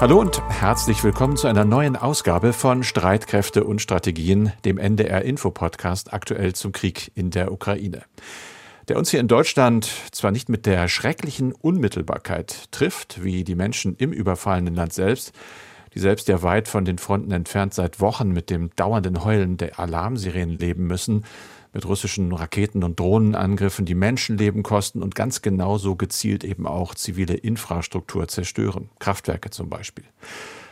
Hallo und herzlich willkommen zu einer neuen Ausgabe von Streitkräfte und Strategien, dem NDR Info Podcast aktuell zum Krieg in der Ukraine. Der uns hier in Deutschland zwar nicht mit der schrecklichen Unmittelbarkeit trifft, wie die Menschen im überfallenen Land selbst, die selbst ja weit von den Fronten entfernt seit Wochen mit dem dauernden Heulen der Alarmsirenen leben müssen, mit russischen Raketen- und Drohnenangriffen, die Menschenleben kosten und ganz genauso gezielt eben auch zivile Infrastruktur zerstören, Kraftwerke zum Beispiel.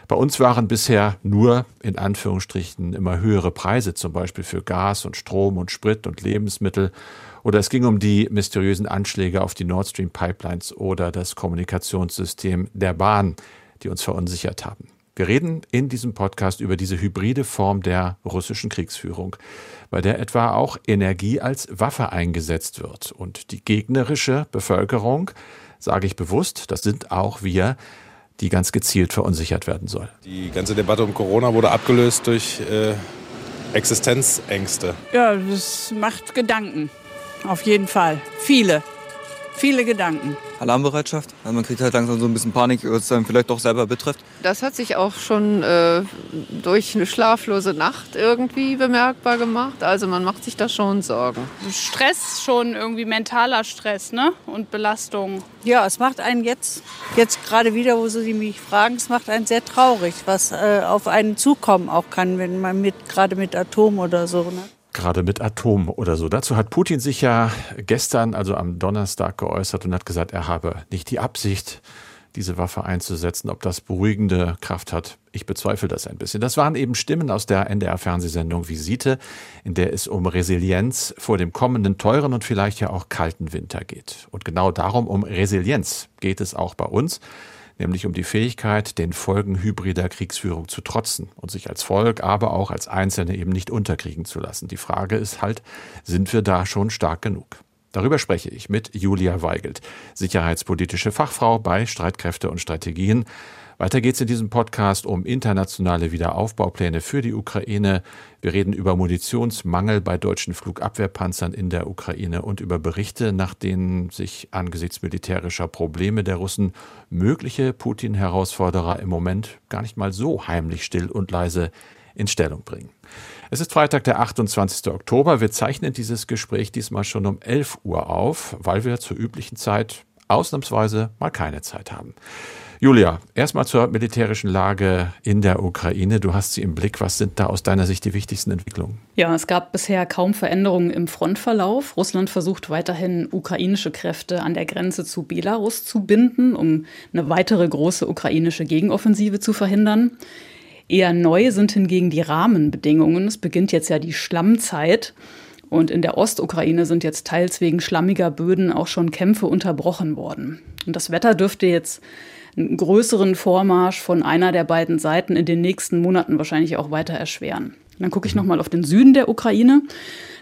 Bei uns waren bisher nur in Anführungsstrichen immer höhere Preise, zum Beispiel für Gas und Strom und Sprit und Lebensmittel. Oder es ging um die mysteriösen Anschläge auf die Nord Stream Pipelines oder das Kommunikationssystem der Bahn, die uns verunsichert haben. Wir reden in diesem Podcast über diese hybride Form der russischen Kriegsführung, bei der etwa auch Energie als Waffe eingesetzt wird. Und die gegnerische Bevölkerung, sage ich bewusst, das sind auch wir, die ganz gezielt verunsichert werden soll. Die ganze Debatte um Corona wurde abgelöst durch äh, Existenzängste. Ja, das macht Gedanken. Auf jeden Fall. Viele. Viele Gedanken. Alarmbereitschaft. Also man kriegt halt langsam so ein bisschen Panik, was es dann vielleicht doch selber betrifft. Das hat sich auch schon äh, durch eine schlaflose Nacht irgendwie bemerkbar gemacht. Also man macht sich da schon Sorgen. Stress schon irgendwie mentaler Stress ne? und Belastung. Ja, es macht einen jetzt, jetzt gerade wieder, wo Sie mich fragen, es macht einen sehr traurig, was äh, auf einen zukommen auch kann, wenn man mit, gerade mit Atom oder so. Ne? Gerade mit Atom oder so. Dazu hat Putin sich ja gestern, also am Donnerstag, geäußert und hat gesagt, er habe nicht die Absicht, diese Waffe einzusetzen. Ob das beruhigende Kraft hat, ich bezweifle das ein bisschen. Das waren eben Stimmen aus der NDR-Fernsehsendung Visite, in der es um Resilienz vor dem kommenden teuren und vielleicht ja auch kalten Winter geht. Und genau darum, um Resilienz, geht es auch bei uns nämlich um die Fähigkeit, den Folgen hybrider Kriegsführung zu trotzen und sich als Volk, aber auch als Einzelne eben nicht unterkriegen zu lassen. Die Frage ist halt, sind wir da schon stark genug? Darüber spreche ich mit Julia Weigelt, sicherheitspolitische Fachfrau bei Streitkräfte und Strategien. Weiter geht es in diesem Podcast um internationale Wiederaufbaupläne für die Ukraine. Wir reden über Munitionsmangel bei deutschen Flugabwehrpanzern in der Ukraine und über Berichte, nach denen sich angesichts militärischer Probleme der Russen mögliche Putin-Herausforderer im Moment gar nicht mal so heimlich still und leise in Stellung bringen. Es ist Freitag, der 28. Oktober. Wir zeichnen dieses Gespräch diesmal schon um 11 Uhr auf, weil wir zur üblichen Zeit ausnahmsweise mal keine Zeit haben. Julia, erstmal zur militärischen Lage in der Ukraine. Du hast sie im Blick. Was sind da aus deiner Sicht die wichtigsten Entwicklungen? Ja, es gab bisher kaum Veränderungen im Frontverlauf. Russland versucht weiterhin, ukrainische Kräfte an der Grenze zu Belarus zu binden, um eine weitere große ukrainische Gegenoffensive zu verhindern. Eher neu sind hingegen die Rahmenbedingungen. Es beginnt jetzt ja die Schlammzeit. Und in der Ostukraine sind jetzt teils wegen schlammiger Böden auch schon Kämpfe unterbrochen worden. Und das Wetter dürfte jetzt einen größeren Vormarsch von einer der beiden Seiten in den nächsten Monaten wahrscheinlich auch weiter erschweren. Dann gucke ich nochmal auf den Süden der Ukraine.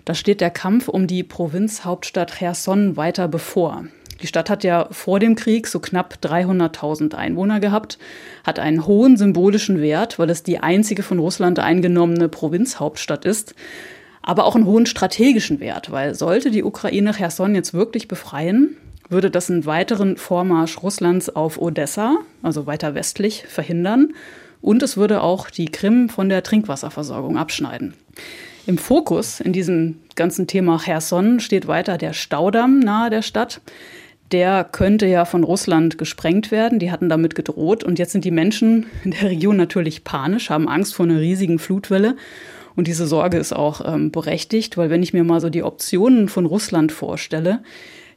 Da steht der Kampf um die Provinzhauptstadt Cherson weiter bevor. Die Stadt hat ja vor dem Krieg so knapp 300.000 Einwohner gehabt, hat einen hohen symbolischen Wert, weil es die einzige von Russland eingenommene Provinzhauptstadt ist, aber auch einen hohen strategischen Wert, weil sollte die Ukraine Cherson jetzt wirklich befreien, würde das einen weiteren Vormarsch Russlands auf Odessa, also weiter westlich, verhindern. Und es würde auch die Krim von der Trinkwasserversorgung abschneiden. Im Fokus in diesem ganzen Thema Cherson steht weiter der Staudamm nahe der Stadt. Der könnte ja von Russland gesprengt werden. Die hatten damit gedroht. Und jetzt sind die Menschen in der Region natürlich panisch, haben Angst vor einer riesigen Flutwelle. Und diese Sorge ist auch ähm, berechtigt, weil wenn ich mir mal so die Optionen von Russland vorstelle,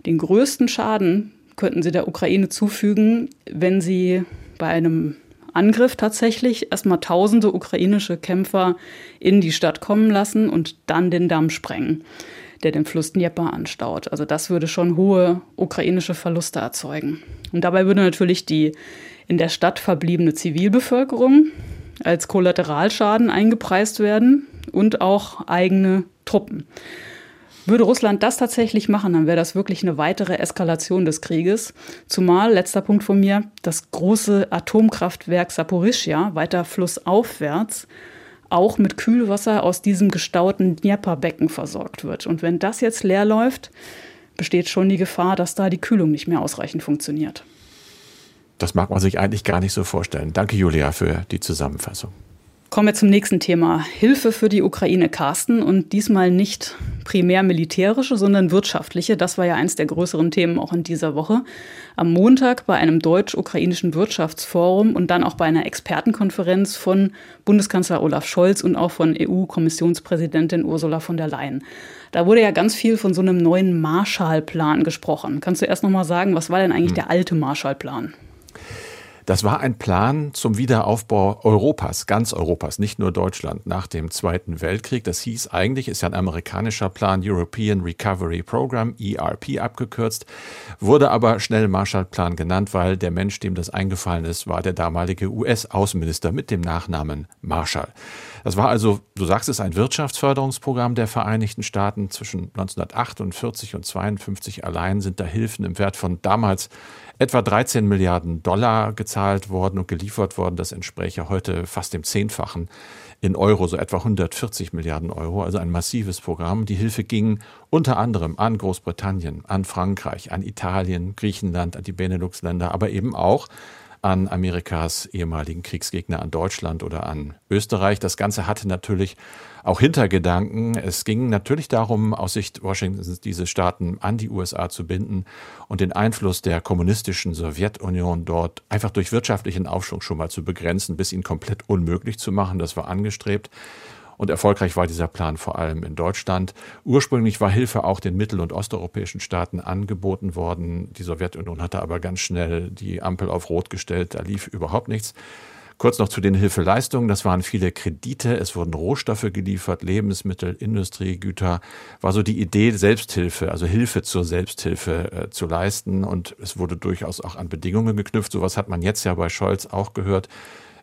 den größten Schaden könnten sie der Ukraine zufügen, wenn sie bei einem Angriff tatsächlich erstmal tausende ukrainische Kämpfer in die Stadt kommen lassen und dann den Damm sprengen, der den Fluss Dnieper anstaut. Also das würde schon hohe ukrainische Verluste erzeugen. Und dabei würde natürlich die in der Stadt verbliebene Zivilbevölkerung als Kollateralschaden eingepreist werden und auch eigene Truppen. Würde Russland das tatsächlich machen, dann wäre das wirklich eine weitere Eskalation des Krieges. Zumal, letzter Punkt von mir, das große Atomkraftwerk Saporischia weiter flussaufwärts auch mit Kühlwasser aus diesem gestauten Dnieperbecken versorgt wird. Und wenn das jetzt leer läuft, besteht schon die Gefahr, dass da die Kühlung nicht mehr ausreichend funktioniert. Das mag man sich eigentlich gar nicht so vorstellen. Danke, Julia, für die Zusammenfassung. Kommen wir zum nächsten Thema. Hilfe für die Ukraine, Carsten. Und diesmal nicht primär militärische, sondern wirtschaftliche. Das war ja eins der größeren Themen auch in dieser Woche. Am Montag bei einem deutsch-ukrainischen Wirtschaftsforum und dann auch bei einer Expertenkonferenz von Bundeskanzler Olaf Scholz und auch von EU-Kommissionspräsidentin Ursula von der Leyen. Da wurde ja ganz viel von so einem neuen Marshallplan gesprochen. Kannst du erst noch mal sagen, was war denn eigentlich hm. der alte Marshallplan? Das war ein Plan zum Wiederaufbau Europas, ganz Europas, nicht nur Deutschland nach dem Zweiten Weltkrieg. Das hieß eigentlich, ist ja ein amerikanischer Plan, European Recovery Program, ERP abgekürzt, wurde aber schnell Marshallplan genannt, weil der Mensch, dem das eingefallen ist, war der damalige US-Außenminister mit dem Nachnamen Marshall. Das war also, du sagst es, ein Wirtschaftsförderungsprogramm der Vereinigten Staaten. Zwischen 1948 und 1952 allein sind da Hilfen im Wert von damals etwa 13 Milliarden Dollar gezahlt worden und geliefert worden. Das entspräche heute fast dem Zehnfachen in Euro, so etwa 140 Milliarden Euro, also ein massives Programm. Die Hilfe ging unter anderem an Großbritannien, an Frankreich, an Italien, Griechenland, an die Benelux-Länder, aber eben auch an Amerikas ehemaligen Kriegsgegner, an Deutschland oder an Österreich. Das Ganze hatte natürlich auch Hintergedanken. Es ging natürlich darum, aus Sicht Washingtons diese Staaten an die USA zu binden und den Einfluss der kommunistischen Sowjetunion dort einfach durch wirtschaftlichen Aufschwung schon mal zu begrenzen, bis ihn komplett unmöglich zu machen. Das war angestrebt. Und erfolgreich war dieser Plan vor allem in Deutschland. Ursprünglich war Hilfe auch den mittel- und osteuropäischen Staaten angeboten worden. Die Sowjetunion hatte aber ganz schnell die Ampel auf Rot gestellt. Da lief überhaupt nichts. Kurz noch zu den Hilfeleistungen. Das waren viele Kredite. Es wurden Rohstoffe geliefert, Lebensmittel, Industriegüter. War so die Idee, Selbsthilfe, also Hilfe zur Selbsthilfe äh, zu leisten. Und es wurde durchaus auch an Bedingungen geknüpft. Sowas hat man jetzt ja bei Scholz auch gehört.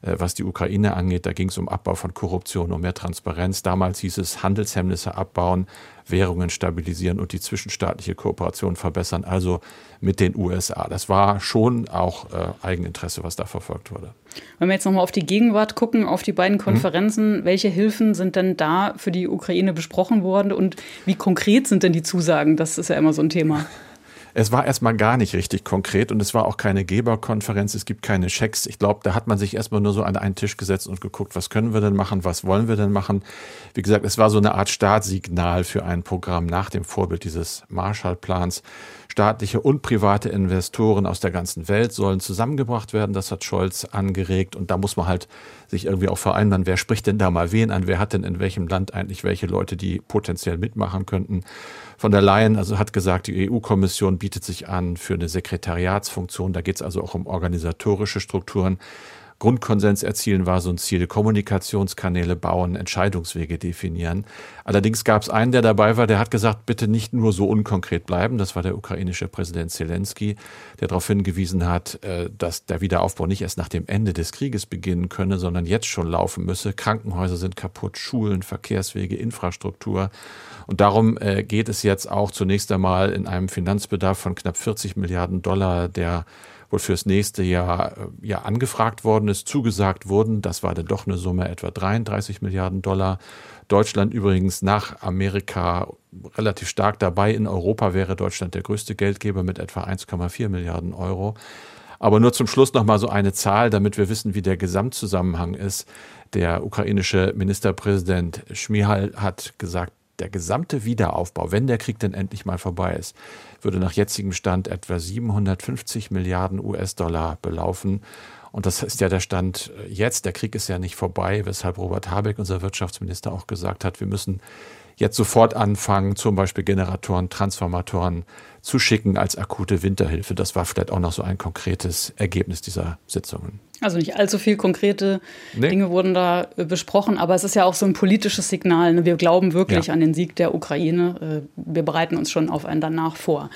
Äh, was die Ukraine angeht. Da ging es um Abbau von Korruption, um mehr Transparenz. Damals hieß es Handelshemmnisse abbauen, Währungen stabilisieren und die zwischenstaatliche Kooperation verbessern, also mit den USA. Das war schon auch äh, Eigeninteresse, was da verfolgt wurde. Wenn wir jetzt nochmal auf die Gegenwart gucken, auf die beiden mhm. Konferenzen, mhm. welche Hilfen sind denn da für die Ukraine besprochen worden und wie konkret sind denn die Zusagen? Das ist ja immer so ein Thema. Es war erstmal gar nicht richtig konkret und es war auch keine Geberkonferenz, es gibt keine Schecks. Ich glaube, da hat man sich erstmal nur so an einen Tisch gesetzt und geguckt, was können wir denn machen, was wollen wir denn machen. Wie gesagt, es war so eine Art Startsignal für ein Programm nach dem Vorbild dieses Marshallplans. Staatliche und private Investoren aus der ganzen Welt sollen zusammengebracht werden. Das hat Scholz angeregt. Und da muss man halt sich irgendwie auch vereinbaren, wer spricht denn da mal wen an, wer hat denn in welchem Land eigentlich welche Leute, die potenziell mitmachen könnten. Von der Leyen also hat gesagt, die EU-Kommission bietet sich an für eine Sekretariatsfunktion. Da geht es also auch um organisatorische Strukturen. Grundkonsens erzielen war so ein Ziel, Kommunikationskanäle bauen, Entscheidungswege definieren. Allerdings gab es einen, der dabei war, der hat gesagt, bitte nicht nur so unkonkret bleiben. Das war der ukrainische Präsident Zelensky, der darauf hingewiesen hat, äh, dass der Wiederaufbau nicht erst nach dem Ende des Krieges beginnen könne, sondern jetzt schon laufen müsse. Krankenhäuser sind kaputt, Schulen, Verkehrswege, Infrastruktur. Und darum äh, geht es jetzt auch zunächst einmal in einem Finanzbedarf von knapp 40 Milliarden Dollar, der wohl fürs nächste Jahr äh, ja angefragt worden ist, zugesagt wurden. Das war dann doch eine Summe etwa 33 Milliarden Dollar. Deutschland übrigens nach Amerika relativ stark dabei. In Europa wäre Deutschland der größte Geldgeber mit etwa 1,4 Milliarden Euro. Aber nur zum Schluss noch mal so eine Zahl, damit wir wissen, wie der Gesamtzusammenhang ist. Der ukrainische Ministerpräsident Schmihal hat gesagt, der gesamte Wiederaufbau, wenn der Krieg denn endlich mal vorbei ist, würde nach jetzigem Stand etwa 750 Milliarden US-Dollar belaufen. Und das ist ja der Stand jetzt. Der Krieg ist ja nicht vorbei, weshalb Robert Habeck, unser Wirtschaftsminister, auch gesagt hat, wir müssen jetzt sofort anfangen, zum Beispiel Generatoren, Transformatoren zu schicken als akute Winterhilfe. Das war vielleicht auch noch so ein konkretes Ergebnis dieser Sitzungen. Also nicht allzu viel konkrete nee. Dinge wurden da äh, besprochen, aber es ist ja auch so ein politisches Signal. Ne? Wir glauben wirklich ja. an den Sieg der Ukraine. Äh, wir bereiten uns schon auf ein Danach vor.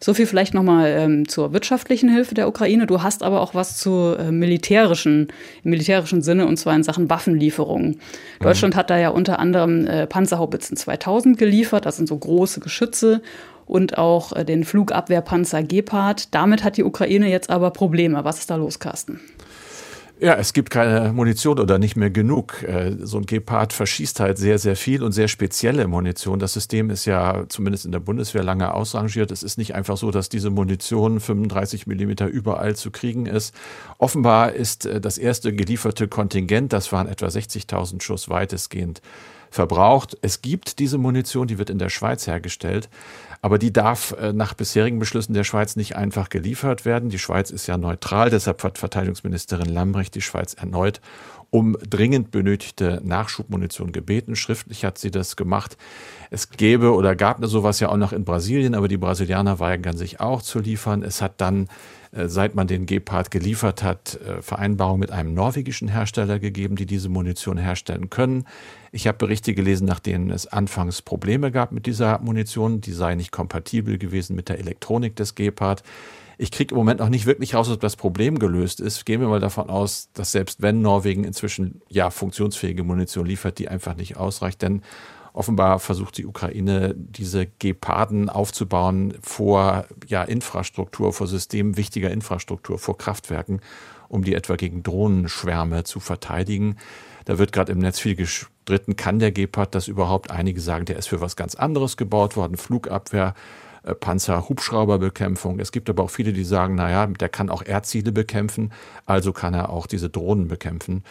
So viel vielleicht nochmal ähm, zur wirtschaftlichen Hilfe der Ukraine. Du hast aber auch was zu äh, militärischen, im militärischen Sinne und zwar in Sachen Waffenlieferungen. Mhm. Deutschland hat da ja unter anderem äh, Panzerhaubitzen 2000 geliefert, das sind so große Geschütze und auch äh, den Flugabwehrpanzer Gepard. Damit hat die Ukraine jetzt aber Probleme. Was ist da los, Carsten? Ja, es gibt keine Munition oder nicht mehr genug. Äh, so ein Gepard verschießt halt sehr, sehr viel und sehr spezielle Munition. Das System ist ja zumindest in der Bundeswehr lange ausrangiert. Es ist nicht einfach so, dass diese Munition 35 Millimeter überall zu kriegen ist. Offenbar ist äh, das erste gelieferte Kontingent, das waren etwa 60.000 Schuss weitestgehend verbraucht. Es gibt diese Munition, die wird in der Schweiz hergestellt. Aber die darf äh, nach bisherigen Beschlüssen der Schweiz nicht einfach geliefert werden. Die Schweiz ist ja neutral, deshalb hat Verteidigungsministerin Lambrecht die Schweiz erneut um dringend benötigte Nachschubmunition gebeten. Schriftlich hat sie das gemacht. Es gäbe oder gab sowas ja auch noch in Brasilien, aber die Brasilianer weigern sich auch zu liefern. Es hat dann äh, seit man den Gepard geliefert hat, äh, Vereinbarungen mit einem norwegischen Hersteller gegeben, die diese Munition herstellen können. Ich habe Berichte gelesen, nach denen es anfangs Probleme gab mit dieser Munition. Die sei nicht kompatibel gewesen mit der Elektronik des Gepard. Ich kriege im Moment noch nicht wirklich raus, ob das Problem gelöst ist. Gehen wir mal davon aus, dass selbst wenn Norwegen inzwischen ja funktionsfähige Munition liefert, die einfach nicht ausreicht, denn Offenbar versucht die Ukraine, diese Geparden aufzubauen vor ja, Infrastruktur, vor Systemen wichtiger Infrastruktur, vor Kraftwerken, um die etwa gegen Drohnenschwärme zu verteidigen. Da wird gerade im Netz viel gestritten, kann der Gepard das überhaupt? Einige sagen, der ist für was ganz anderes gebaut worden, Flugabwehr. Äh, Panzer, Hubschrauberbekämpfung. Es gibt aber auch viele, die sagen, naja, der kann auch Erdziele bekämpfen, also kann er auch diese Drohnen bekämpfen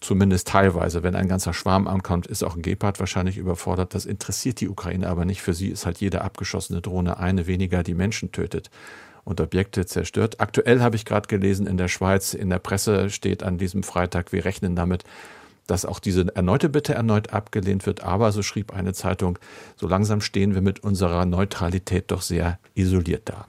zumindest teilweise. Wenn ein ganzer Schwarm ankommt, ist auch ein Gepard wahrscheinlich überfordert. Das interessiert die Ukraine aber nicht. Für sie ist halt jede abgeschossene Drohne eine weniger, die Menschen tötet und Objekte zerstört. Aktuell habe ich gerade gelesen, in der Schweiz, in der Presse steht an diesem Freitag, wir rechnen damit, dass auch diese erneute Bitte erneut abgelehnt wird. Aber, so schrieb eine Zeitung, so langsam stehen wir mit unserer Neutralität doch sehr isoliert da.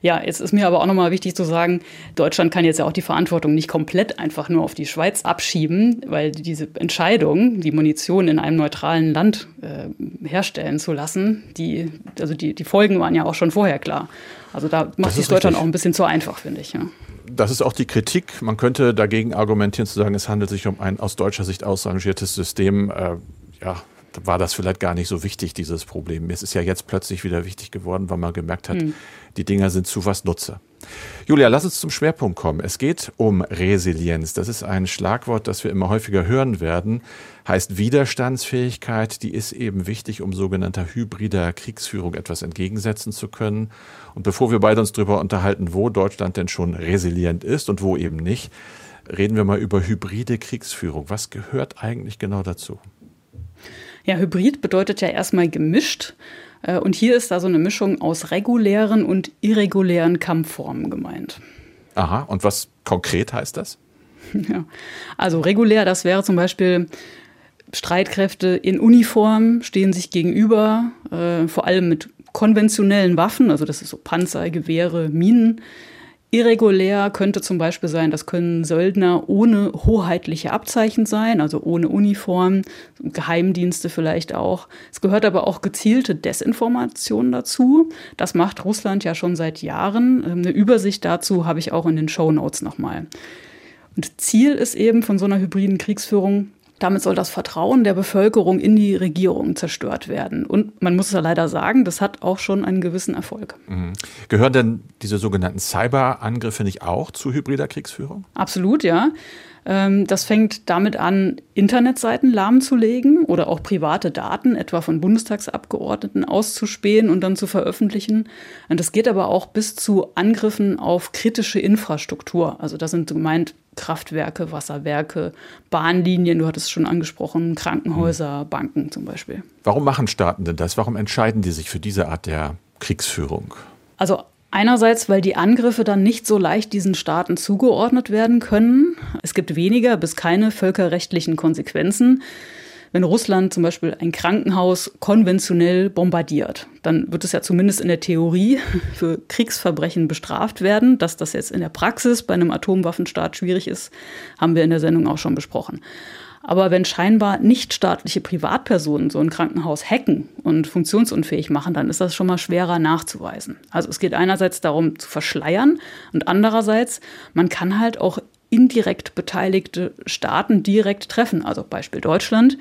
Ja, jetzt ist mir aber auch nochmal wichtig zu sagen, Deutschland kann jetzt ja auch die Verantwortung nicht komplett einfach nur auf die Schweiz abschieben, weil diese Entscheidung, die Munition in einem neutralen Land äh, herstellen zu lassen, die, also die, die Folgen waren ja auch schon vorher klar. Also da macht sich Deutschland richtig. auch ein bisschen zu einfach, finde ich. Ja. Das ist auch die Kritik. Man könnte dagegen argumentieren zu sagen, es handelt sich um ein aus deutscher Sicht ausrangiertes System. Äh, ja, war das vielleicht gar nicht so wichtig, dieses Problem. Es ist ja jetzt plötzlich wieder wichtig geworden, weil man gemerkt hat, hm. die Dinger sind zu was Nutze. Julia, lass uns zum Schwerpunkt kommen. Es geht um Resilienz. Das ist ein Schlagwort, das wir immer häufiger hören werden. Heißt Widerstandsfähigkeit, die ist eben wichtig, um sogenannter hybrider Kriegsführung etwas entgegensetzen zu können. Und bevor wir beide uns darüber unterhalten, wo Deutschland denn schon resilient ist und wo eben nicht, reden wir mal über hybride Kriegsführung. Was gehört eigentlich genau dazu? Ja, Hybrid bedeutet ja erstmal gemischt. Äh, und hier ist da so eine Mischung aus regulären und irregulären Kampfformen gemeint. Aha, und was konkret heißt das? Ja, also regulär, das wäre zum Beispiel Streitkräfte in Uniform stehen sich gegenüber, äh, vor allem mit konventionellen Waffen, also das ist so Panzer, Gewehre, Minen. Irregulär könnte zum Beispiel sein, das können Söldner ohne hoheitliche Abzeichen sein, also ohne Uniform, Geheimdienste vielleicht auch. Es gehört aber auch gezielte Desinformation dazu. Das macht Russland ja schon seit Jahren. Eine Übersicht dazu habe ich auch in den Show Notes nochmal. Und Ziel ist eben von so einer hybriden Kriegsführung, damit soll das Vertrauen der Bevölkerung in die Regierung zerstört werden. Und man muss ja leider sagen, das hat auch schon einen gewissen Erfolg. Mhm. Gehören denn diese sogenannten Cyberangriffe nicht auch zu hybrider Kriegsführung? Absolut, ja. Ähm, das fängt damit an, Internetseiten lahmzulegen oder auch private Daten, etwa von Bundestagsabgeordneten, auszuspähen und dann zu veröffentlichen. Und das geht aber auch bis zu Angriffen auf kritische Infrastruktur. Also das sind gemeint Kraftwerke, Wasserwerke, Bahnlinien, du hattest es schon angesprochen, Krankenhäuser, mhm. Banken zum Beispiel. Warum machen Staaten denn das? Warum entscheiden die sich für diese Art der Kriegsführung? Also Einerseits, weil die Angriffe dann nicht so leicht diesen Staaten zugeordnet werden können. Es gibt weniger bis keine völkerrechtlichen Konsequenzen. Wenn Russland zum Beispiel ein Krankenhaus konventionell bombardiert, dann wird es ja zumindest in der Theorie für Kriegsverbrechen bestraft werden. Dass das jetzt in der Praxis bei einem Atomwaffenstaat schwierig ist, haben wir in der Sendung auch schon besprochen. Aber wenn scheinbar nichtstaatliche Privatpersonen so ein Krankenhaus hacken und funktionsunfähig machen, dann ist das schon mal schwerer nachzuweisen. Also es geht einerseits darum zu verschleiern und andererseits, man kann halt auch indirekt beteiligte Staaten direkt treffen. Also Beispiel Deutschland.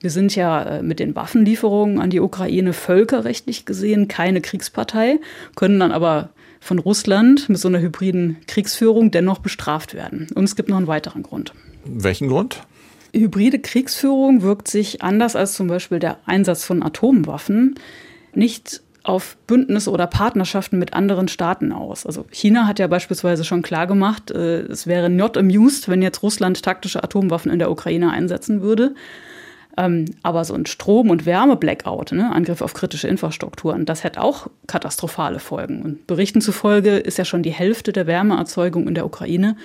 Wir sind ja äh, mit den Waffenlieferungen an die Ukraine völkerrechtlich gesehen keine Kriegspartei, können dann aber von Russland mit so einer hybriden Kriegsführung dennoch bestraft werden. Und es gibt noch einen weiteren Grund. Welchen Grund? Hybride Kriegsführung wirkt sich anders als zum Beispiel der Einsatz von Atomwaffen nicht auf Bündnisse oder Partnerschaften mit anderen Staaten aus. Also China hat ja beispielsweise schon klargemacht, äh, es wäre not amused, wenn jetzt Russland taktische Atomwaffen in der Ukraine einsetzen würde. Ähm, aber so ein Strom- und Wärme-Blackout, ne, Angriff auf kritische Infrastrukturen, das hätte auch katastrophale Folgen. Und Berichten zufolge ist ja schon die Hälfte der Wärmeerzeugung in der Ukraine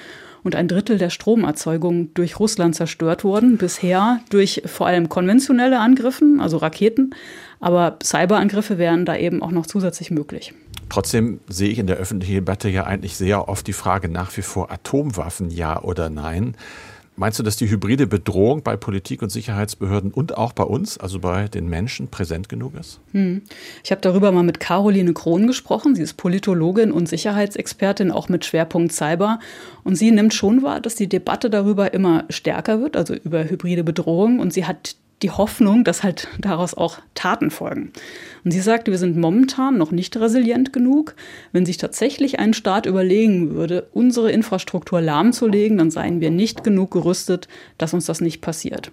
und ein Drittel der Stromerzeugung durch Russland zerstört worden. Bisher durch vor allem konventionelle Angriffen, also Raketen. Aber Cyberangriffe wären da eben auch noch zusätzlich möglich. Trotzdem sehe ich in der öffentlichen Debatte ja eigentlich sehr oft die Frage nach wie vor Atomwaffen ja oder nein. Meinst du, dass die hybride Bedrohung bei Politik und Sicherheitsbehörden und auch bei uns, also bei den Menschen, präsent genug ist? Hm. Ich habe darüber mal mit Caroline Krohn gesprochen. Sie ist Politologin und Sicherheitsexpertin, auch mit Schwerpunkt Cyber. Und sie nimmt schon wahr, dass die Debatte darüber immer stärker wird, also über hybride Bedrohung. Und sie hat die Hoffnung, dass halt daraus auch Taten folgen. Und sie sagte, wir sind momentan noch nicht resilient genug. Wenn sich tatsächlich ein Staat überlegen würde, unsere Infrastruktur lahmzulegen, dann seien wir nicht genug gerüstet, dass uns das nicht passiert.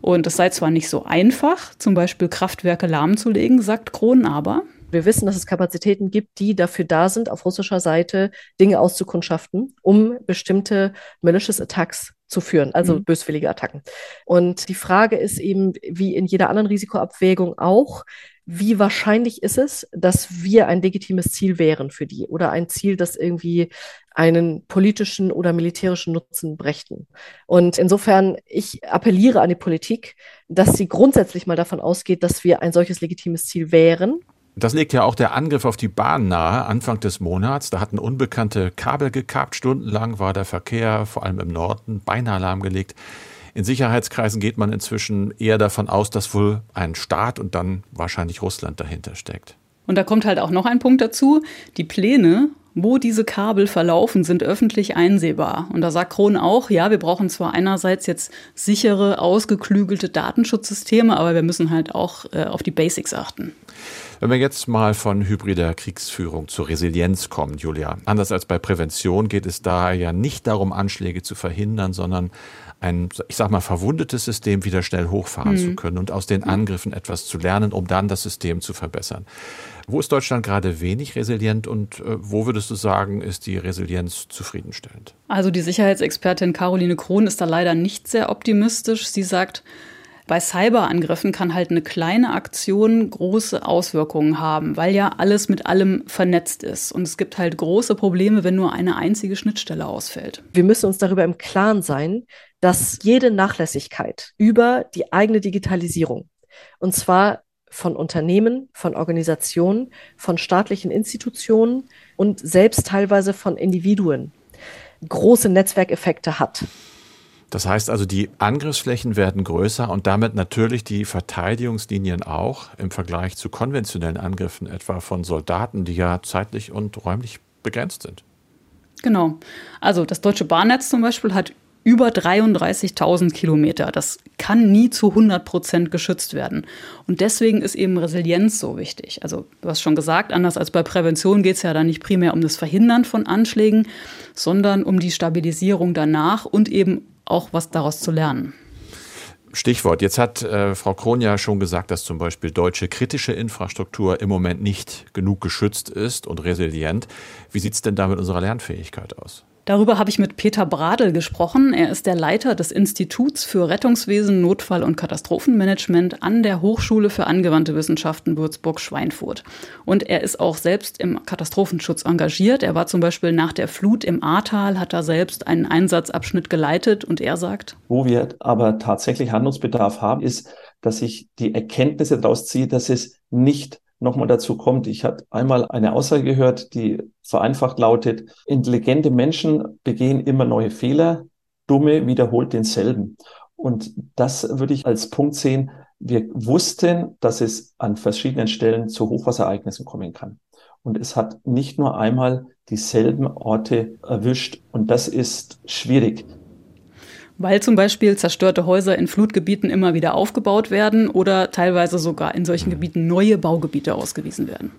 Und es sei zwar nicht so einfach, zum Beispiel Kraftwerke lahmzulegen, sagt Krohn aber. Wir wissen, dass es Kapazitäten gibt, die dafür da sind, auf russischer Seite Dinge auszukundschaften, um bestimmte malicious Attacks zu führen, also mhm. böswillige Attacken. Und die Frage ist eben, wie in jeder anderen Risikoabwägung auch, wie wahrscheinlich ist es, dass wir ein legitimes Ziel wären für die oder ein Ziel, das irgendwie einen politischen oder militärischen Nutzen brächten. Und insofern, ich appelliere an die Politik, dass sie grundsätzlich mal davon ausgeht, dass wir ein solches legitimes Ziel wären das legt ja auch der Angriff auf die Bahn nahe, Anfang des Monats. Da hatten Unbekannte Kabel gekappt. Stundenlang war der Verkehr, vor allem im Norden, beinahe lahmgelegt. In Sicherheitskreisen geht man inzwischen eher davon aus, dass wohl ein Staat und dann wahrscheinlich Russland dahinter steckt. Und da kommt halt auch noch ein Punkt dazu. Die Pläne, wo diese Kabel verlaufen, sind öffentlich einsehbar. Und da sagt Kron auch, ja, wir brauchen zwar einerseits jetzt sichere, ausgeklügelte Datenschutzsysteme, aber wir müssen halt auch äh, auf die Basics achten. Wenn wir jetzt mal von hybrider Kriegsführung zur Resilienz kommen, Julia. Anders als bei Prävention geht es da ja nicht darum, Anschläge zu verhindern, sondern ein, ich sag mal, verwundetes System wieder schnell hochfahren mhm. zu können und aus den Angriffen etwas zu lernen, um dann das System zu verbessern. Wo ist Deutschland gerade wenig resilient und äh, wo würdest du sagen, ist die Resilienz zufriedenstellend? Also die Sicherheitsexpertin Caroline Krohn ist da leider nicht sehr optimistisch. Sie sagt, bei Cyberangriffen kann halt eine kleine Aktion große Auswirkungen haben, weil ja alles mit allem vernetzt ist. Und es gibt halt große Probleme, wenn nur eine einzige Schnittstelle ausfällt. Wir müssen uns darüber im Klaren sein, dass jede Nachlässigkeit über die eigene Digitalisierung, und zwar von Unternehmen, von Organisationen, von staatlichen Institutionen und selbst teilweise von Individuen große Netzwerkeffekte hat. Das heißt also, die Angriffsflächen werden größer und damit natürlich die Verteidigungslinien auch im Vergleich zu konventionellen Angriffen, etwa von Soldaten, die ja zeitlich und räumlich begrenzt sind. Genau. Also das deutsche Bahnnetz zum Beispiel hat über 33.000 Kilometer. Das kann nie zu 100 Prozent geschützt werden. Und deswegen ist eben Resilienz so wichtig. Also du hast schon gesagt, anders als bei Prävention geht es ja da nicht primär um das Verhindern von Anschlägen, sondern um die Stabilisierung danach und eben auch was daraus zu lernen. Stichwort. Jetzt hat äh, Frau Krohn ja schon gesagt, dass zum Beispiel deutsche kritische Infrastruktur im Moment nicht genug geschützt ist und resilient. Wie sieht es denn da mit unserer Lernfähigkeit aus? Darüber habe ich mit Peter Bradl gesprochen. Er ist der Leiter des Instituts für Rettungswesen, Notfall- und Katastrophenmanagement an der Hochschule für angewandte Wissenschaften Würzburg-Schweinfurt. Und er ist auch selbst im Katastrophenschutz engagiert. Er war zum Beispiel nach der Flut im Ahrtal, hat da selbst einen Einsatzabschnitt geleitet und er sagt, Wo wir aber tatsächlich Handlungsbedarf haben, ist, dass ich die Erkenntnisse daraus ziehe, dass es nicht nochmal dazu kommt. Ich hatte einmal eine Aussage gehört, die vereinfacht lautet, intelligente Menschen begehen immer neue Fehler, dumme wiederholt denselben. Und das würde ich als Punkt sehen. Wir wussten, dass es an verschiedenen Stellen zu Hochwasserereignissen kommen kann. Und es hat nicht nur einmal dieselben Orte erwischt. Und das ist schwierig weil zum Beispiel zerstörte Häuser in Flutgebieten immer wieder aufgebaut werden oder teilweise sogar in solchen Gebieten neue Baugebiete ausgewiesen werden.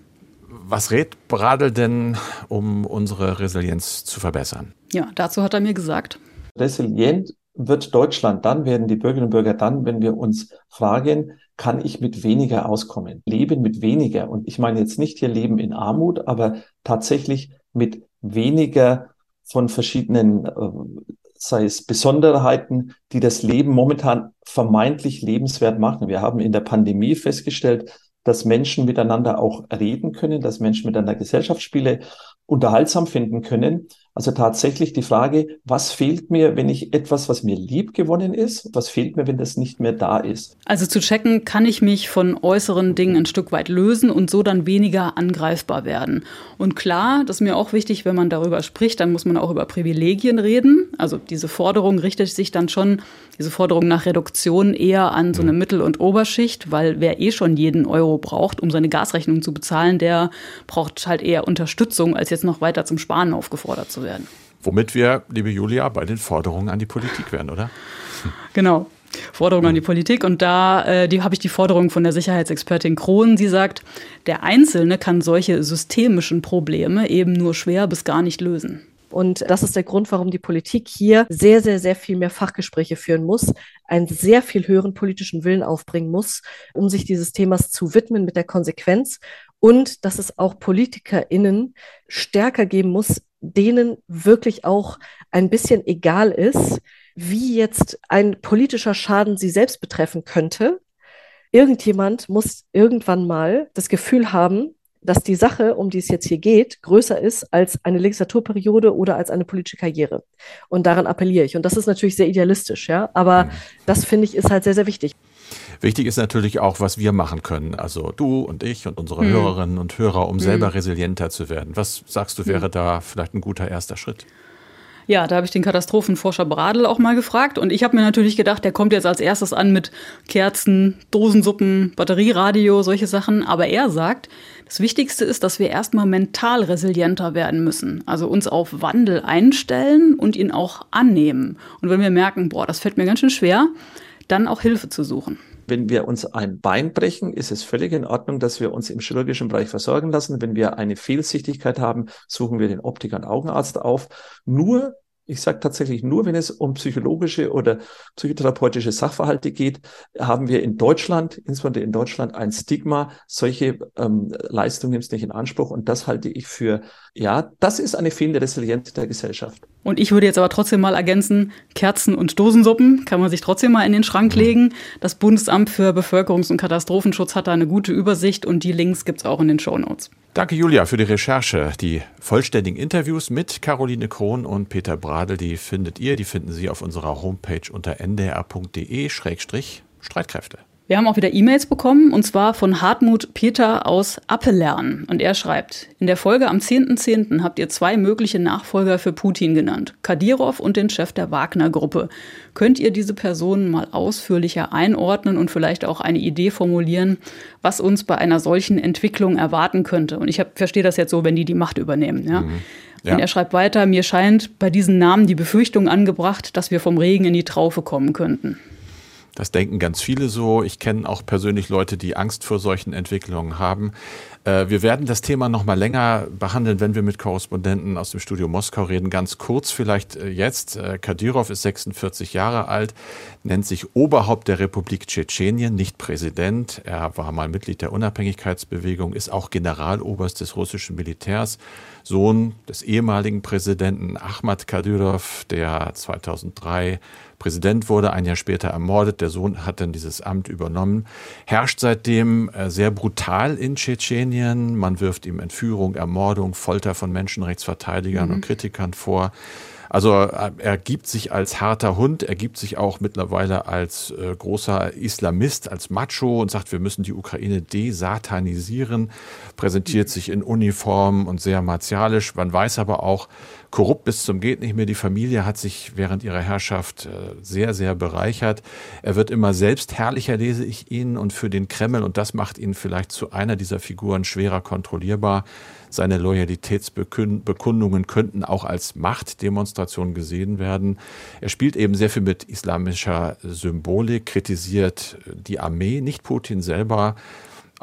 Was rät Bradl denn, um unsere Resilienz zu verbessern? Ja, dazu hat er mir gesagt. Resilient wird Deutschland dann, werden die Bürgerinnen und Bürger dann, wenn wir uns fragen, kann ich mit weniger auskommen? Leben mit weniger. Und ich meine jetzt nicht hier Leben in Armut, aber tatsächlich mit weniger von verschiedenen, äh, sei es Besonderheiten, die das Leben momentan vermeintlich lebenswert machen. Wir haben in der Pandemie festgestellt, dass Menschen miteinander auch reden können, dass Menschen miteinander Gesellschaftsspiele unterhaltsam finden können. Also tatsächlich die Frage, was fehlt mir, wenn ich etwas, was mir lieb gewonnen ist, was fehlt mir, wenn das nicht mehr da ist? Also zu checken, kann ich mich von äußeren Dingen ein Stück weit lösen und so dann weniger angreifbar werden. Und klar, das ist mir auch wichtig, wenn man darüber spricht, dann muss man auch über Privilegien reden. Also diese Forderung richtet sich dann schon, diese Forderung nach Reduktion eher an so eine Mittel- und Oberschicht, weil wer eh schon jeden Euro braucht, um seine Gasrechnung zu bezahlen, der braucht halt eher Unterstützung, als jetzt noch weiter zum Sparen aufgefordert zu werden. Womit wir, liebe Julia, bei den Forderungen an die Politik werden, oder? Genau. Forderungen an die Politik. Und da äh, die habe ich die Forderung von der Sicherheitsexpertin Krohn. Sie sagt, der Einzelne kann solche systemischen Probleme eben nur schwer bis gar nicht lösen. Und das ist der Grund, warum die Politik hier sehr, sehr, sehr viel mehr Fachgespräche führen muss, einen sehr viel höheren politischen Willen aufbringen muss, um sich dieses Themas zu widmen mit der Konsequenz und dass es auch PolitikerInnen stärker geben muss, denen wirklich auch ein bisschen egal ist, wie jetzt ein politischer Schaden sie selbst betreffen könnte. Irgendjemand muss irgendwann mal das Gefühl haben, dass die Sache, um die es jetzt hier geht, größer ist als eine Legislaturperiode oder als eine politische Karriere. Und daran appelliere ich. Und das ist natürlich sehr idealistisch, ja. Aber das finde ich ist halt sehr, sehr wichtig. Wichtig ist natürlich auch, was wir machen können. Also du und ich und unsere hm. Hörerinnen und Hörer, um hm. selber resilienter zu werden. Was sagst du, wäre hm. da vielleicht ein guter erster Schritt? Ja, da habe ich den Katastrophenforscher Bradl auch mal gefragt. Und ich habe mir natürlich gedacht, der kommt jetzt als erstes an mit Kerzen, Dosensuppen, Batterieradio, solche Sachen. Aber er sagt, das Wichtigste ist, dass wir erstmal mental resilienter werden müssen. Also uns auf Wandel einstellen und ihn auch annehmen. Und wenn wir merken, boah, das fällt mir ganz schön schwer, dann auch Hilfe zu suchen. Wenn wir uns ein Bein brechen, ist es völlig in Ordnung, dass wir uns im chirurgischen Bereich versorgen lassen. Wenn wir eine Fehlsichtigkeit haben, suchen wir den Optiker und Augenarzt auf. Nur ich sage tatsächlich nur, wenn es um psychologische oder psychotherapeutische Sachverhalte geht, haben wir in Deutschland, insbesondere in Deutschland, ein Stigma. Solche ähm, Leistungen nimmst nicht in Anspruch. Und das halte ich für, ja, das ist eine fehlende Resilienz der Gesellschaft. Und ich würde jetzt aber trotzdem mal ergänzen, Kerzen und Dosensuppen kann man sich trotzdem mal in den Schrank legen. Das Bundesamt für Bevölkerungs- und Katastrophenschutz hat da eine gute Übersicht und die Links gibt's auch in den Show Notes. Danke, Julia, für die Recherche. Die vollständigen Interviews mit Caroline Krohn und Peter Bradl, die findet ihr, die finden Sie auf unserer Homepage unter ndr.de-streitkräfte. Wir haben auch wieder E-Mails bekommen, und zwar von Hartmut Peter aus Appelern. Und er schreibt, in der Folge am 10.10. .10. habt ihr zwei mögliche Nachfolger für Putin genannt, Kadirov und den Chef der Wagner-Gruppe. Könnt ihr diese Personen mal ausführlicher einordnen und vielleicht auch eine Idee formulieren, was uns bei einer solchen Entwicklung erwarten könnte? Und ich verstehe das jetzt so, wenn die die Macht übernehmen. Ja? Mhm. Ja. Und er schreibt weiter, mir scheint bei diesen Namen die Befürchtung angebracht, dass wir vom Regen in die Traufe kommen könnten. Das denken ganz viele so. Ich kenne auch persönlich Leute, die Angst vor solchen Entwicklungen haben. Äh, wir werden das Thema noch mal länger behandeln, wenn wir mit Korrespondenten aus dem Studio Moskau reden. Ganz kurz vielleicht äh, jetzt. Äh, Kadyrov ist 46 Jahre alt, nennt sich Oberhaupt der Republik Tschetschenien, nicht Präsident. Er war mal Mitglied der Unabhängigkeitsbewegung, ist auch Generaloberst des russischen Militärs, Sohn des ehemaligen Präsidenten Ahmad Kadyrov, der 2003 Präsident wurde, ein Jahr später ermordet. Der Sohn hat dann dieses Amt übernommen. Herrscht seitdem äh, sehr brutal in Tschetschenien. Man wirft ihm Entführung, Ermordung, Folter von Menschenrechtsverteidigern mhm. und Kritikern vor. Also äh, er gibt sich als harter Hund, er gibt sich auch mittlerweile als äh, großer Islamist, als Macho und sagt, wir müssen die Ukraine desatanisieren, präsentiert sich in Uniform und sehr martialisch. Man weiß aber auch, korrupt bis zum geht nicht mehr. Die Familie hat sich während ihrer Herrschaft äh, sehr, sehr bereichert. Er wird immer selbst herrlicher, lese ich ihn, und für den Kreml, und das macht ihn vielleicht zu einer dieser Figuren schwerer kontrollierbar. Seine Loyalitätsbekundungen könnten auch als Machtdemonstration gesehen werden. Er spielt eben sehr viel mit islamischer Symbolik, kritisiert die Armee, nicht Putin selber.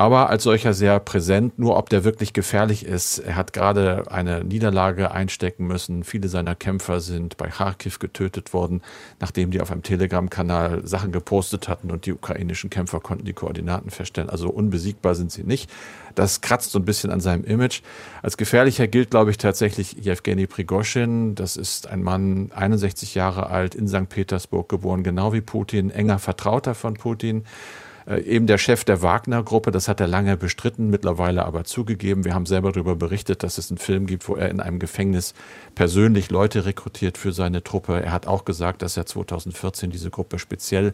Aber als solcher sehr präsent. Nur ob der wirklich gefährlich ist. Er hat gerade eine Niederlage einstecken müssen. Viele seiner Kämpfer sind bei Kharkiv getötet worden, nachdem die auf einem Telegram-Kanal Sachen gepostet hatten und die ukrainischen Kämpfer konnten die Koordinaten feststellen. Also unbesiegbar sind sie nicht. Das kratzt so ein bisschen an seinem Image. Als gefährlicher gilt, glaube ich, tatsächlich Jewgeni Prigoschin. Das ist ein Mann, 61 Jahre alt, in St. Petersburg geboren, genau wie Putin, enger Vertrauter von Putin. Äh, eben der Chef der Wagner-Gruppe, das hat er lange bestritten, mittlerweile aber zugegeben. Wir haben selber darüber berichtet, dass es einen Film gibt, wo er in einem Gefängnis persönlich Leute rekrutiert für seine Truppe. Er hat auch gesagt, dass er 2014 diese Gruppe speziell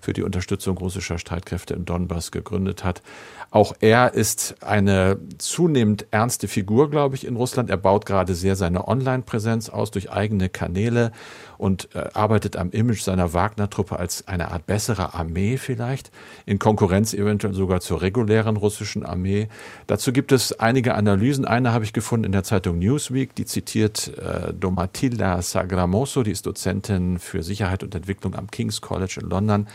für die Unterstützung russischer Streitkräfte im Donbass gegründet hat. Auch er ist eine zunehmend ernste Figur, glaube ich, in Russland. Er baut gerade sehr seine Online-Präsenz aus durch eigene Kanäle und äh, arbeitet am Image seiner Wagner-Truppe als eine Art bessere Armee vielleicht, in Konkurrenz eventuell sogar zur regulären russischen Armee. Dazu gibt es einige Analysen. Eine habe ich gefunden in der Zeitung Newsweek, die zitiert äh, Domatilla Sagramoso, die ist Dozentin für Sicherheit und Entwicklung am King's College in London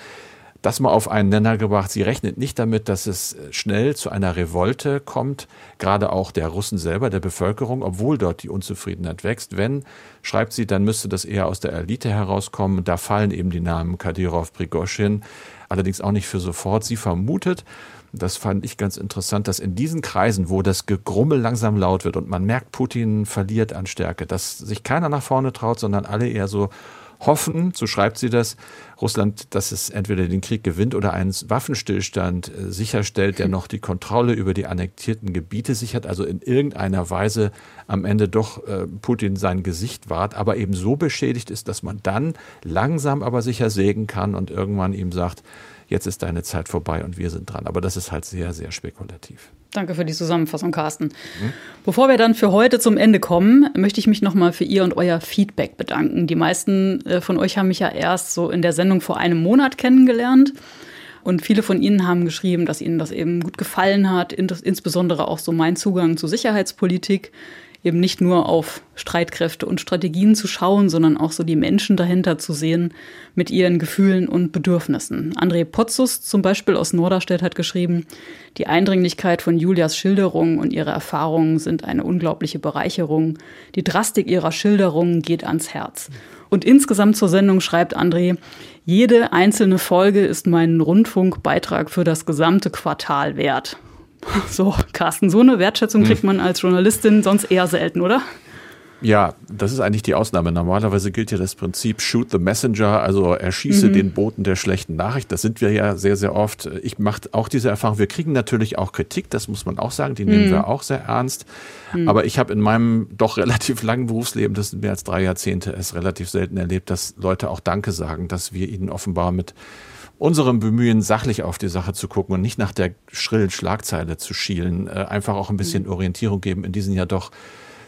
das mal auf einen Nenner gebracht. Sie rechnet nicht damit, dass es schnell zu einer Revolte kommt, gerade auch der Russen selber, der Bevölkerung, obwohl dort die Unzufriedenheit wächst. Wenn, schreibt sie, dann müsste das eher aus der Elite herauskommen. Da fallen eben die Namen Kadyrov, Prigoschin, allerdings auch nicht für sofort. Sie vermutet, das fand ich ganz interessant, dass in diesen Kreisen, wo das Gegrummel langsam laut wird und man merkt, Putin verliert an Stärke, dass sich keiner nach vorne traut, sondern alle eher so hoffen, so schreibt sie das, Russland, dass es entweder den Krieg gewinnt oder einen Waffenstillstand äh, sicherstellt, der noch die Kontrolle über die annektierten Gebiete sichert, also in irgendeiner Weise am Ende doch äh, Putin sein Gesicht wahrt, aber eben so beschädigt ist, dass man dann langsam aber sicher sägen kann und irgendwann ihm sagt, jetzt ist deine Zeit vorbei und wir sind dran. Aber das ist halt sehr, sehr spekulativ. Danke für die Zusammenfassung, Carsten. Mhm. Bevor wir dann für heute zum Ende kommen, möchte ich mich nochmal für Ihr und euer Feedback bedanken. Die meisten äh, von euch haben mich ja erst so in der Sendung vor einem Monat kennengelernt. Und viele von Ihnen haben geschrieben, dass Ihnen das eben gut gefallen hat, insbesondere auch so mein Zugang zur Sicherheitspolitik eben nicht nur auf Streitkräfte und Strategien zu schauen, sondern auch so die Menschen dahinter zu sehen mit ihren Gefühlen und Bedürfnissen. André Potzus zum Beispiel aus Norderstedt hat geschrieben, die Eindringlichkeit von Julias Schilderungen und ihre Erfahrungen sind eine unglaubliche Bereicherung. Die Drastik ihrer Schilderungen geht ans Herz. Und insgesamt zur Sendung schreibt André, jede einzelne Folge ist mein Rundfunkbeitrag für das gesamte Quartal wert. So, Carsten, so eine Wertschätzung kriegt hm. man als Journalistin sonst eher selten, oder? Ja, das ist eigentlich die Ausnahme. Normalerweise gilt ja das Prinzip Shoot the Messenger, also erschieße mhm. den Boten der schlechten Nachricht. Das sind wir ja sehr, sehr oft. Ich mache auch diese Erfahrung. Wir kriegen natürlich auch Kritik, das muss man auch sagen, die nehmen mhm. wir auch sehr ernst. Mhm. Aber ich habe in meinem doch relativ langen Berufsleben, das sind mehr als drei Jahrzehnte, es relativ selten erlebt, dass Leute auch Danke sagen, dass wir ihnen offenbar mit unserem Bemühen, sachlich auf die Sache zu gucken und nicht nach der schrillen Schlagzeile zu schielen, äh, einfach auch ein bisschen mhm. Orientierung geben in diesen ja doch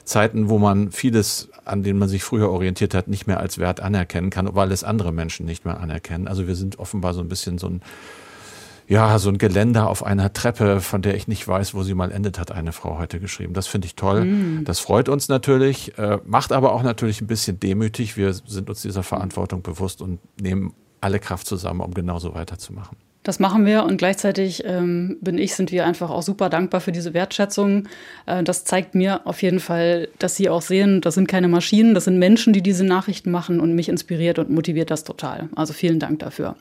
Zeiten, wo man vieles, an denen man sich früher orientiert hat, nicht mehr als Wert anerkennen kann, weil es andere Menschen nicht mehr anerkennen. Also wir sind offenbar so ein bisschen so ein, ja, so ein Geländer auf einer Treppe, von der ich nicht weiß, wo sie mal endet, hat eine Frau heute geschrieben. Das finde ich toll. Mhm. Das freut uns natürlich, äh, macht aber auch natürlich ein bisschen demütig. Wir sind uns dieser Verantwortung bewusst und nehmen alle Kraft zusammen, um genauso weiterzumachen. Das machen wir und gleichzeitig ähm, bin ich, sind wir einfach auch super dankbar für diese Wertschätzung. Äh, das zeigt mir auf jeden Fall, dass Sie auch sehen, das sind keine Maschinen, das sind Menschen, die diese Nachrichten machen und mich inspiriert und motiviert das total. Also vielen Dank dafür.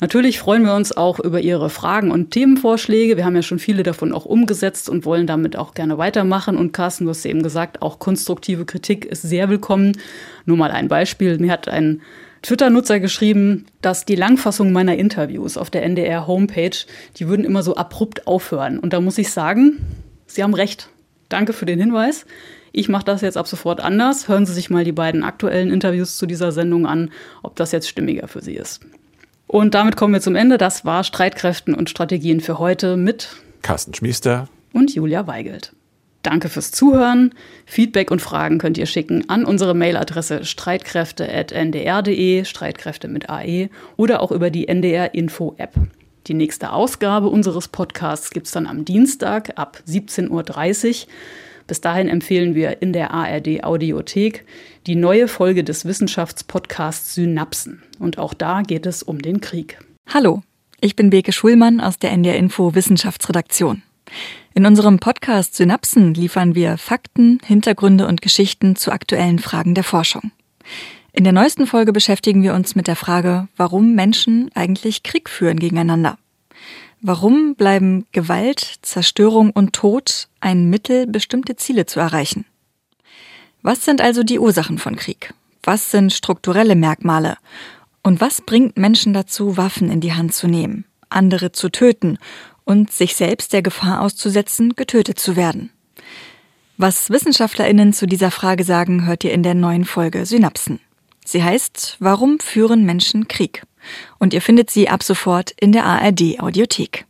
Natürlich freuen wir uns auch über Ihre Fragen und Themenvorschläge. Wir haben ja schon viele davon auch umgesetzt und wollen damit auch gerne weitermachen. Und Carsten, du hast eben gesagt, auch konstruktive Kritik ist sehr willkommen. Nur mal ein Beispiel. Mir hat ein Twitter-Nutzer geschrieben, dass die Langfassung meiner Interviews auf der NDR-Homepage, die würden immer so abrupt aufhören. Und da muss ich sagen, Sie haben recht. Danke für den Hinweis. Ich mache das jetzt ab sofort anders. Hören Sie sich mal die beiden aktuellen Interviews zu dieser Sendung an, ob das jetzt stimmiger für Sie ist. Und damit kommen wir zum Ende. Das war Streitkräften und Strategien für heute mit Carsten Schmiester und Julia Weigelt. Danke fürs Zuhören. Feedback und Fragen könnt ihr schicken an unsere Mailadresse streitkräfte.ndr.de, Streitkräfte mit AE oder auch über die NDR Info App. Die nächste Ausgabe unseres Podcasts gibt es dann am Dienstag ab 17.30 Uhr. Bis dahin empfehlen wir in der ARD Audiothek die neue Folge des Wissenschaftspodcasts Synapsen. Und auch da geht es um den Krieg. Hallo. Ich bin Beke Schulmann aus der NDR Info Wissenschaftsredaktion. In unserem Podcast Synapsen liefern wir Fakten, Hintergründe und Geschichten zu aktuellen Fragen der Forschung. In der neuesten Folge beschäftigen wir uns mit der Frage, warum Menschen eigentlich Krieg führen gegeneinander. Warum bleiben Gewalt, Zerstörung und Tod ein Mittel, bestimmte Ziele zu erreichen? Was sind also die Ursachen von Krieg? Was sind strukturelle Merkmale? Und was bringt Menschen dazu, Waffen in die Hand zu nehmen, andere zu töten und sich selbst der Gefahr auszusetzen, getötet zu werden? Was WissenschaftlerInnen zu dieser Frage sagen, hört ihr in der neuen Folge Synapsen. Sie heißt Warum führen Menschen Krieg? Und ihr findet sie ab sofort in der ARD Audiothek.